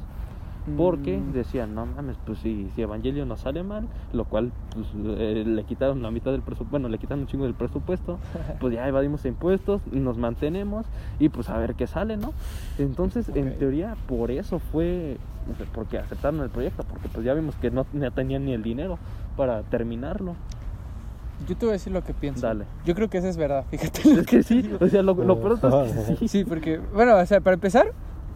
Porque Mm. decían, no mames, pues si, si Evangelion no sale mal, lo cual pues, eh, le quitaron la mitad del presupuesto, bueno, le quitaron un chingo del presupuesto, pues ya evadimos impuestos, nos mantenemos y pues a ver qué sale, ¿no? Entonces, en teoría, por eso fue, porque aceptaron el proyecto, porque pues ya vimos que no, no tenían ni el dinero para terminarlo. Yo te voy a decir lo que pienso. Dale. Yo creo que eso es verdad, fíjate. Es que sí, o sea, lo, lo peor es que sí. Sí, porque, bueno, o sea, para empezar,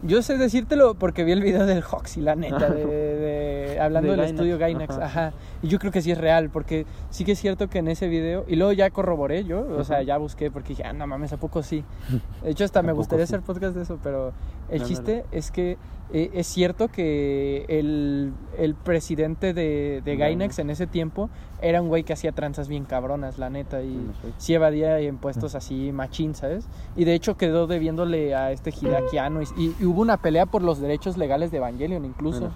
yo sé decírtelo porque vi el video del Hoxy, la neta, de, de- hablando De del Gainax, estudio Gainax, ajá. ajá. Y yo creo que sí es real, porque sí que es cierto que en ese video, y luego ya corroboré yo, o sea, ya busqué, porque dije, ah, no mames, ¿a poco sí? De hecho, hasta ¿A me gustaría sí? hacer podcast de eso, pero el chiste es que eh, es cierto que el, el presidente de, de Gainax en ese tiempo era un güey que hacía tranzas bien cabronas, la neta, y efecto. sí evadía impuestos así machín, ¿sabes? Y de hecho quedó debiéndole a este Hideaki Anno y, y- y hubo una pelea por los derechos legales de Evangelion incluso,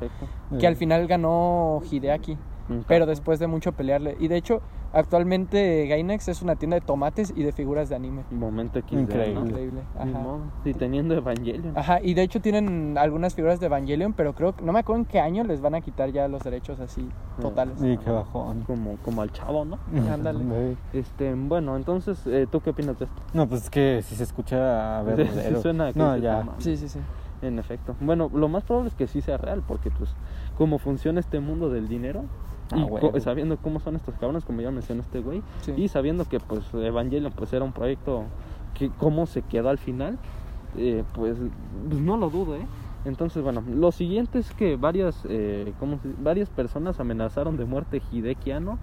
que al final ganó Hideaki, Nunca. pero después de mucho pelearle. Y de hecho, actualmente Gainax es una tienda de tomates y de figuras de anime. Momento XD, Increíble. ¿no? Increíble. Ajá. Y teniendo Evangelion. Ajá, y de hecho tienen algunas figuras de Evangelion, pero creo que no me acuerdo en qué año les van a quitar ya los derechos así totales. Sí, qué bajón. Como, como al chavo, ¿no? Ándale. Este, bueno, entonces, eh, ¿tú qué opinas de esto? No, pues es que si se escucha a Sí, verdadero. sí suena que no, ya. Sí, sí, sí. En efecto. Bueno, lo más probable es que sí sea real, porque pues cómo funciona este mundo del dinero. Ah, y sabiendo cómo son estos cabrones, como ya mencionó este güey, Sí. y sabiendo que pues Evangelion pues era un proyecto que cómo se quedó al final, eh, pues, pues, no lo dudo, ¿eh? Entonces, bueno, lo siguiente es que varias, eh, ¿cómo se- varias personas amenazaron de muerte Hideki Anno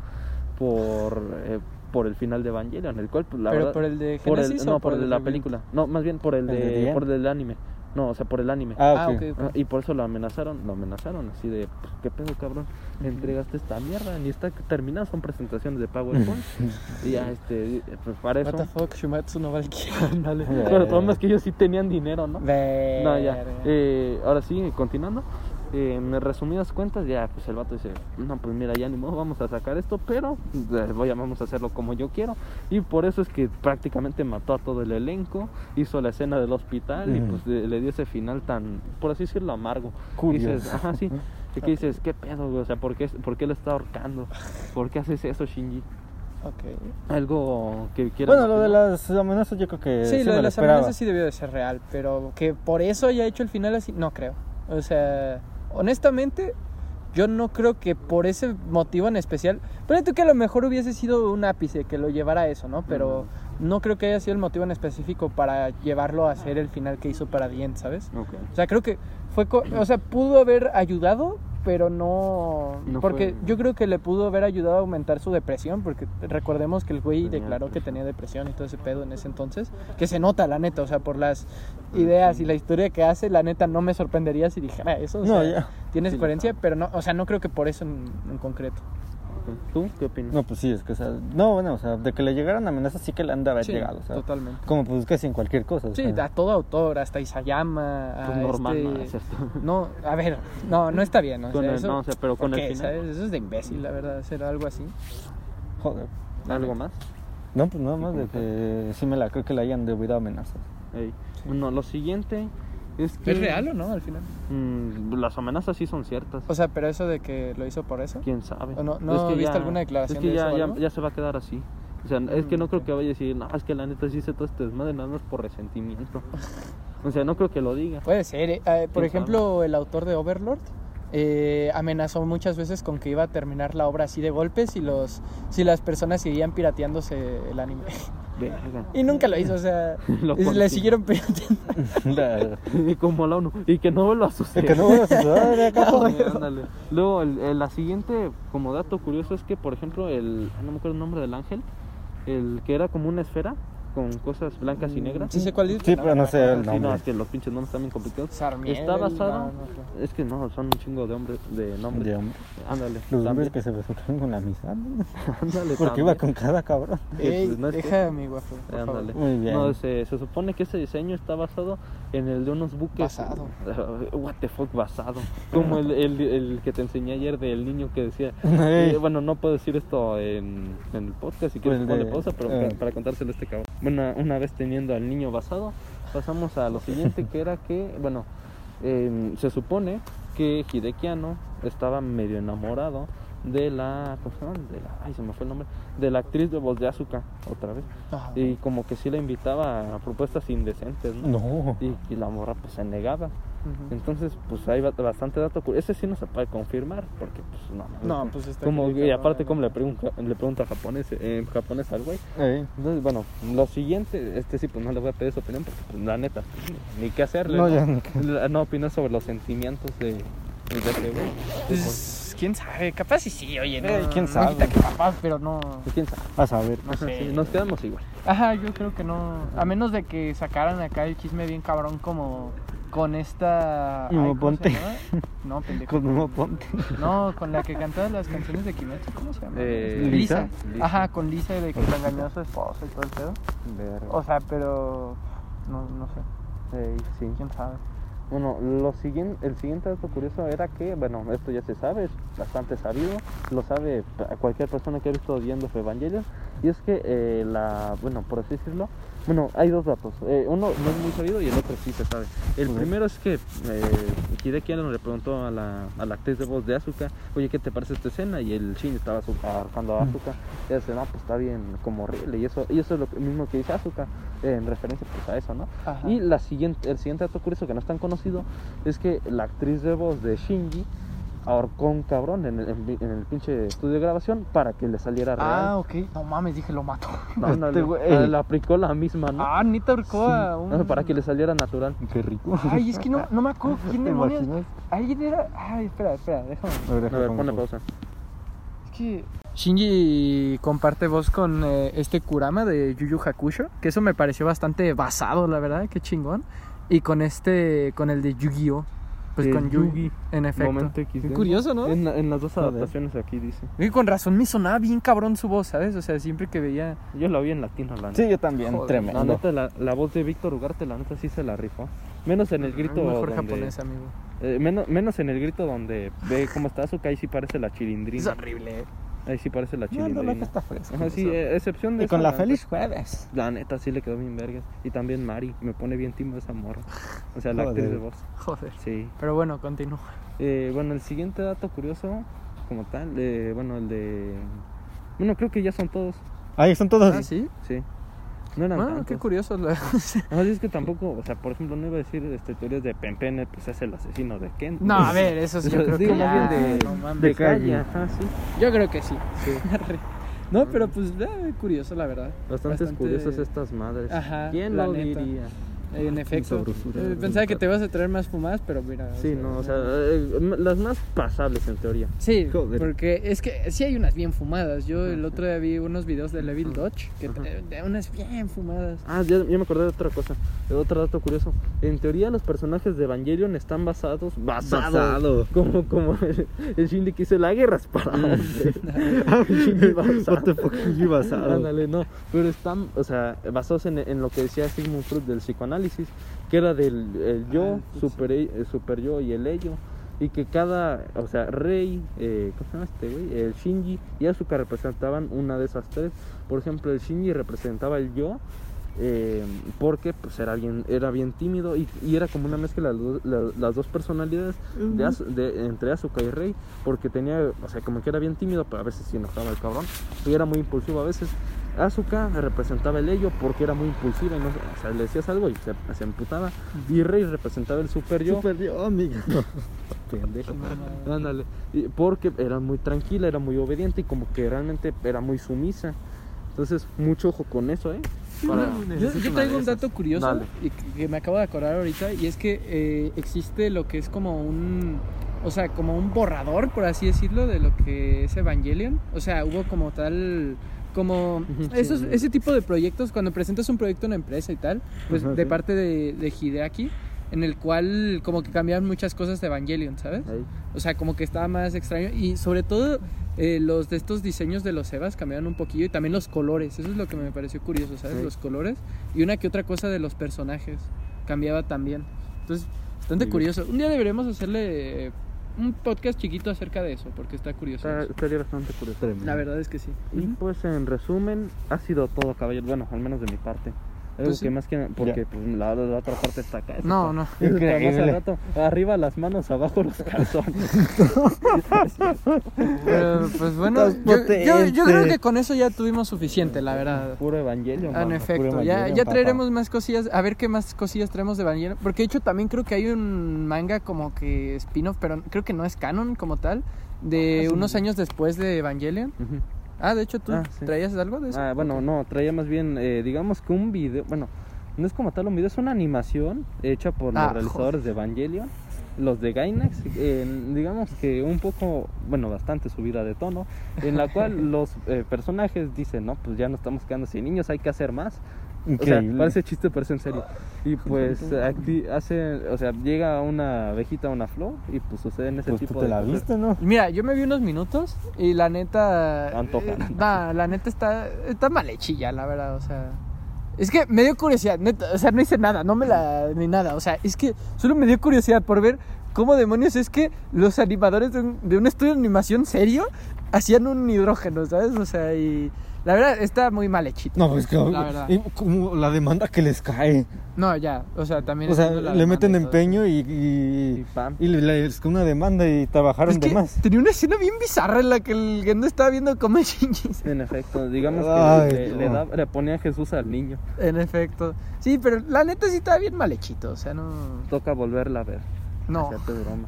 por, eh, por el final de Evangelion, el cual, pues, la ¿Pero verdad, por el de por el- Genesis no, o por el de la película, no, más bien por el, ¿El de, por el del anime, no, o sea, por el anime. Ah, Ah, ok. y por eso lo amenazaron, lo amenazaron así de, pues, ¿qué pedo, cabrón? Me entregaste esta mierda, ni está terminada, son presentaciones de PowerPoint. y ya, este, pues para What eso. the fuck, Shumatsu no. Verga. Pero el problema es que ellos sí tenían dinero, ¿no? No, ya. Eh, ahora sí, continuando. Eh, en resumidas cuentas, ya, pues el vato dice, no, pues mira, ya ni modo, vamos a sacar esto, pero eh, voy a, vamos a hacerlo como yo quiero. Y por eso es que prácticamente mató a todo el elenco, hizo la escena del hospital y Ujú. pues le, le dio ese final tan, por así decirlo, amargo. Curioso. Dices, ajá, sí. Y que dices, ¿qué pedo, güey? O sea, ¿por qué, ¿por qué lo está ahorcando? ¿Por qué haces eso, Shinji? Ok. Algo que quieras Bueno, lo de las amenazas yo creo que Sí, sí, lo me de lo las esperaba. amenazas sí debió de ser real, pero que por eso haya hecho el final así, no creo. O sea, honestamente, yo no creo que por ese motivo en especial, pero tú que a lo mejor hubiese sido un ápice que lo llevara a eso, ¿no? Pero no creo que haya sido el motivo en específico para llevarlo a hacer el final que hizo para Dient, ¿sabes? O sea, creo que fue, co- o sea, pudo haber ayudado, pero no, No porque fue- yo creo que le pudo haber ayudado a aumentar su depresión, porque recordemos que el güey Tenía declaró que tenía depresión y todo ese pedo en ese entonces, que se nota la neta, o sea, por las ideas y la historia que hace, la neta no me sorprendería si dijera eso, o No, sea, ya. tienes Sí, coherencia, pero no, o sea, no creo que por eso en, en concreto. ¿Tú qué opinas? No, pues sí, es que, o sea, no, bueno, o sea, de que le llegaran amenazas sí que le han de haber Sí, llegado, o sea, totalmente. como pues casi en cualquier cosa. o Sí, sea. a todo autor, hasta Isayama, a Pues normal, este- no, es cierto. No, a ver, no, no está bien. O Con sea, el- eso, no, o sea, pero con ¿por el final. ¿sabes? Eso es de imbécil, la verdad, hacer algo así. Joder. ¿Algo más? No, pues nada más ¿Y de que sí me la creo que le hayan debido amenazas. Ey. Bueno, lo siguiente es que... ¿Es real o no al final? Mm, las amenazas sí son ciertas. O sea, pero eso de que lo hizo por eso. ¿Quién sabe? ¿O no- no viste alguna declaración Es que de ya, eso ya, ya se va a quedar así. O sea, es que Mm, no creo ok. que vaya a decir, no, es que la neta sí hice todo este desmadre, nada más por resentimiento. O sea, no creo que lo diga. Puede ser. eh, eh, por ¿Quién ejemplo, el autor de Overlord eh, amenazó muchas veces con que iba a terminar la obra así de golpes si los si las personas seguían pirateándose el anime. Verga. y nunca lo hizo, o sea, le siguieron pirateando. La- Y como la ONU. Y que no vuelva a suceder. que no a. Luego, el, el- la siguiente, como dato curioso, es que, por ejemplo, el. No me acuerdo el nombre del ángel. El que era como una esfera con cosas blancas y negras. Sí sé cuál es. Sí, pero no sé el Sí, no, nombre. es que los pinches nombres están bien complicados. Sarmiento. Está basado. no, no sé. Es que no, son un chingo de hombres, de nombres. De hombre. Ándale. Los también. hombres que se besucaron con la amistad. ¿no? Ándale, Porque iba con cada cabrón. Ey, pues, no es deja a mi guapo. Ándale. Muy bien. No, se, se supone que ese diseño está basado en el de unos buques. Basado. What the fuck, basado. Como el, el, el que te enseñé ayer del niño que decía. Eh, bueno, no puedo decir esto en, en el podcast si quieres Pues ponle de- pausa, pero eh. para, para contárselo a este cabrón. Bueno, una vez teniendo al niño basado, pasamos a lo siguiente que era que, bueno, eh, se supone que Hideki Anno estaba medio enamorado de la, ¿cómo se llama? De la, ay, se me fue el nombre, de la actriz de voz de Asuka, otra vez. Ajá. Y como que sí la invitaba a propuestas indecentes, ¿no? No. Y, y la morra pues se negaba. Entonces, pues hay ba- bastante dato. Ese sí no se puede confirmar, porque pues no. No, pues está Como, y aparte, como le pregunta, le pregunta japonés, eh, japonés al güey. Ey. Entonces, bueno, lo siguiente, este sí, pues no le voy a pedir su opinión, porque pues, la neta, ni qué hacerle. No, No, ya La- no opinar sobre los sentimientos de, de ese güey. Pues, quién sabe, capaz sí sí, oye, no. Eh, quién no sabe. quita que capaz, pero no. Pues, quién sabe. A ver. No sé. Sí, nos quedamos igual. Ajá, yo creo que no. A menos de que sacaran acá el chisme bien cabrón como con esta. ay, Memo ¿cómo se Ponte. No, pendejo. Con Memo Ponte. No, con la que cantaba las canciones de Kimetsu, ¿cómo se llama? Eh, Lisa. Lisa. Ajá, con Lisa de que le engañó a su esposa y todo el pedo. O sea, pero. No, no sé, sí. quién sabe. Bueno, lo siguiente, el siguiente dato curioso era que, bueno, esto ya se sabe, es bastante sabido, lo sabe cualquier persona que ha visto viendo Evangelion, y es que eh, la, bueno, por así decirlo, bueno, hay dos datos, eh, uno no es muy sabido y el otro sí se sabe. El primero es que eh, Hideki Anno le preguntó a la, a la actriz de voz de Asuka, oye, ¿qué te parece esta escena? Y el Shin estaba ahorcando a Asuka, y ella dice, no, pues está bien, como horrible, y eso, y eso es lo mismo que dice Asuka, eh, en referencia pues a eso, ¿no? Ajá. Y la siguiente, el siguiente dato curioso que no es tan conocido es que la actriz de voz de Shinji ahorcó un cabrón en el, en el pinche estudio de grabación para que le saliera real. Ah, ok. No mames, dije, lo mató. No, no, este ah, le aplicó la misma, ¿no? Ah, neta ahorcó a un... Para que le saliera natural. Qué rico. Ay, es que no, no me acuerdo quién ¿Te demonios. Alguien era. Ay, espera, espera, déjame. A ver, A ponle pausa. pausa. Es que. Shinji comparte voz con eh, este Kurama de Yu Yu Hakusho, que eso me pareció bastante basado, la verdad, qué chingón. Y con este, con el de Yu-Gi-Oh! Pues De con Yugi, Yugi, en efecto. Qué curioso, ¿no? En, en las dos adaptaciones aquí dice. Y con razón me sonaba bien cabrón su voz, ¿sabes? O sea, siempre que veía. Yo la vi en latino, la neta. Sí, yo también, Joder, tremendo. La neta, la, la voz de Víctor Ugarte, la neta sí se la rifó. Menos en el grito mejor donde... japonés, amigo. eh, menos, menos en el grito donde ve cómo está Azuka, ahí sí parece la Es chilindrina. horrible. Ahí sí parece la No, no, chilindrina. está fresca. Ajá, sí, eh, excepción de Y con la feliz jueves. La neta sí le quedó bien vergas. Y también Mari, me pone bien timo esa morra. O sea, la actriz de voz. Joder. Sí. Pero bueno, continúa. Eh, bueno, el siguiente dato curioso, como tal, eh, bueno, el de... Bueno, creo que ya son todos. Ahí son todos. Ah, sí. Sí. No eran Bueno, tantos. qué curioso. la- No, es que tampoco, o sea, por ejemplo, no iba a decir este, teorías de Pempene, pues es el asesino de Ken. No, a ver, eso sí, yo creo Digo, que más ya, bien de, no mames. de calle. calle. Ajá, sí. Yo creo que sí. sí. No, pero pues eh, curioso, la verdad. Bastantes Bastante- curiosas estas madres. Ajá, ¿Quién la lo neta. diría? En efecto. Eh, pensaba que te ibas a traer más fumadas, pero mira. Sí, no, o sea, eh, las más pasables en teoría. Sí, Joder. porque es que sí hay unas bien fumadas. Yo el otro día vi unos videos de Levil Dodge, que de, unas bien fumadas. Ah, ya, ya me acordé de otra cosa, de otro dato curioso. En teoría los personajes de Evangelion están basados, basados, Basado. como, como el, el Shindy que hizo la guerra es para hombres. Ah, basado. Ándale, no, pero están, o sea, basados en, en lo que decía Sigmund Freud del psicoanálisis, que era del el yo, Ah, sí, super, el super yo y el ello, y que cada, o sea, Rey, eh, ¿cómo se llama este güey? El Shinji y Asuka representaban una de esas tres. Por ejemplo, el Shinji representaba el yo, eh, porque pues era bien, era bien tímido y, y era como una mezcla de las la- las dos personalidades de, Asu- de- entre Asuka y Rey, porque tenía, o sea, como que era bien tímido, pero a veces se enojaba el cabrón, y era muy impulsivo a veces. Asuka representaba el ello porque era muy impulsiva y no, o sea, le decías algo y se, se emputaba. Y Rey representaba el super yo. Super yo, amiga. Pendejo. Ándale. Y Porque era muy tranquila, era muy obediente y como que realmente era muy sumisa. Entonces, mucho ojo con eso, ¿eh? Para- Yo, yo traigo un dato curioso Dale. y que, que me acabo de acordar ahorita y es que eh, existe lo que es como un o sea como un borrador por así decirlo de lo que es Evangelion o sea hubo como tal como esos, ese tipo de proyectos cuando presentas un proyecto a una empresa y tal pues Ajá, de sí. parte de, de Hideaki en el cual como que cambiaban muchas cosas de Evangelion ¿sabes? Ahí. O sea, como que estaba más extraño. Y sobre todo, eh, los de estos diseños de los Evas cambiaron un poquillo. Y también los colores. Eso es lo que me pareció curioso, ¿sabes? Sí. Los colores. Y una que otra cosa de los personajes. Cambiaba también. Entonces, bastante curioso. Un día deberemos hacerle un podcast chiquito acerca de eso. Porque está curioso. Está- estaría bastante curioso. La verdad es que sí. Y pues en resumen, ha sido todo, caballero. Bueno, al menos de mi parte. Algo Pues sí. que más que porque pues, la, la otra parte está acá. No, no. Increíble. al rato. Arriba las manos, abajo los calzones. Pero, pues bueno, yo, yo- yo creo que con eso ya tuvimos suficiente, la verdad. Puro evangelio. Ah, en mano. efecto, ya, Evangelion, ya papá. traeremos más cosillas, a ver qué más cosillas traemos de Evangelion, porque de hecho también creo que hay un manga como que spin-off, pero creo que no es canon como tal, de Ah, sí. unos años después de Evangelion. Ujú. Ah, de hecho tú Ah, sí. traías algo de eso. Ah, bueno, no, traía más bien, eh, digamos que un video, bueno, no es como tal un video, es una animación hecha por Ah, los realizadores de Evangelion, los de Gainax, eh, digamos que un poco, bueno, bastante subida de tono, en la cual los eh, personajes dicen, no, pues ya no estamos quedando sin niños, hay que hacer más. O sea, Increíble. parece chiste, parece en serio. Y pues acti- hace, o sea, llega una abejita a una flor y pues suceden ese Pues tú tipo te de la cosas. viste, ¿no? Mira, yo me vi unos minutos y la neta... Antoja. eh, nah, la neta está, está mal hechilla, la verdad, o sea... Es que me dio curiosidad, neta, o sea, no hice nada, no me la... ni nada, o sea, es que solo me dio curiosidad por ver cómo demonios es que los animadores de un, de un estudio de animación serio hacían un hidrógeno, ¿sabes? O sea, y... La verdad, está muy mal hechito. No, pues que La verdad. y como la demanda que les cae. No, ya, o sea, también... O sea, le meten empeño y, Y y, pam. y le- les cae una demanda y trabajaron Es que de más. tenía una escena bien bizarra en la que el Gendo estaba viendo cómo se- En efecto, digamos que le, le da- le ponía a Jesús al niño. En efecto. Sí, pero la neta sí estaba bien mal hechito, o sea, no... Toca volverla a ver. No. Hacerte broma.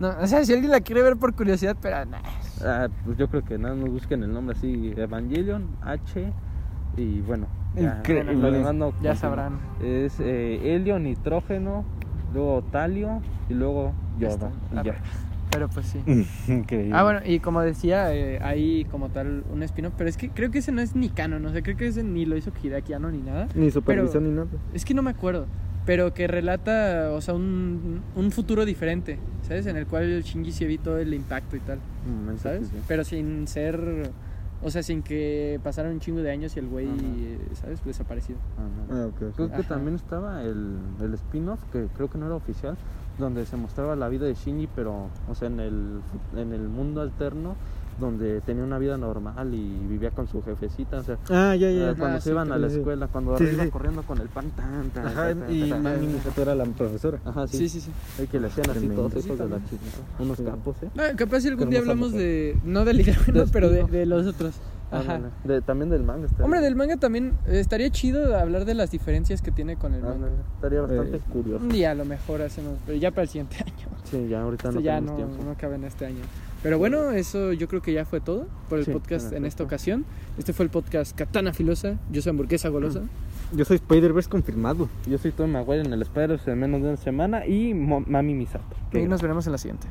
No, o sea, si alguien la quiere ver por curiosidad, pero nah. Ah, pues yo creo que nada, nos busquen el nombre así, Evangelion H y bueno, ya, Increíble. no Ya sabrán. Es eh, helio, nitrógeno, luego talio y luego Ya yodo. está. y ya. Pero pues sí. Increíble. Ah, bueno, y como decía, eh, hay como tal un espino, pero es que creo que ese no es ni canon, no sé, creo que ese ni lo hizo Hideaki Anno ni nada. Ni supervisión ni nada. Es que no me acuerdo, pero que relata, o sea, un, un futuro diferente, ¿sabes? En el cual Shinji sí evitó el impacto y tal, momento, ¿sabes? sí. Pero sin ser, o sea, sin que pasaran un chingo de años y el güey, eh, ¿sabes? Desaparecido. Ajá. Ah, ok, ok. Creo que Ajá. también estaba el, el spin-off, que creo que no era oficial, donde se mostraba la vida de Shinji, pero, o sea, en el, en el mundo alterno, donde tenía una vida normal y vivía con su jefecita, o sea, Ah, ya, ya. eh, cuando Ah, se sí, iban a la escuela, cuando Sí, iba sí. corriendo con el pan tan, tan, Ajá, tan, y. Mami Misato era la profesora. Ajá, sí. Sí, sí, sí. El que le hacían así Tremendo. todos de la chica. Unos Sí. capos, ¿eh? No, capaz si algún día hablamos mujer. de, no del De pero de, de los otros. Ajá. Ándale. De- también del manga. Hombre, del manga también eh, estaría chido hablar de las diferencias que tiene con el manga. Ándale, Estaría bastante Eh, curioso. Un día a lo mejor hacemos, pero ya para el siguiente año. Sí, ya ahorita Esto no ya tenemos no, tiempo. no cabe en este año. Pero bueno, eso yo creo que ya fue todo por el Sí, podcast en esta ocasión. Este fue el podcast Katana Filosa. Yo soy Hamburguesa Golosa. Yo soy Spider-Verse confirmado. Yo soy Tom Maguire en el Spider en menos de una semana y Mo- Mami Misato. Y nos veremos en la siguiente.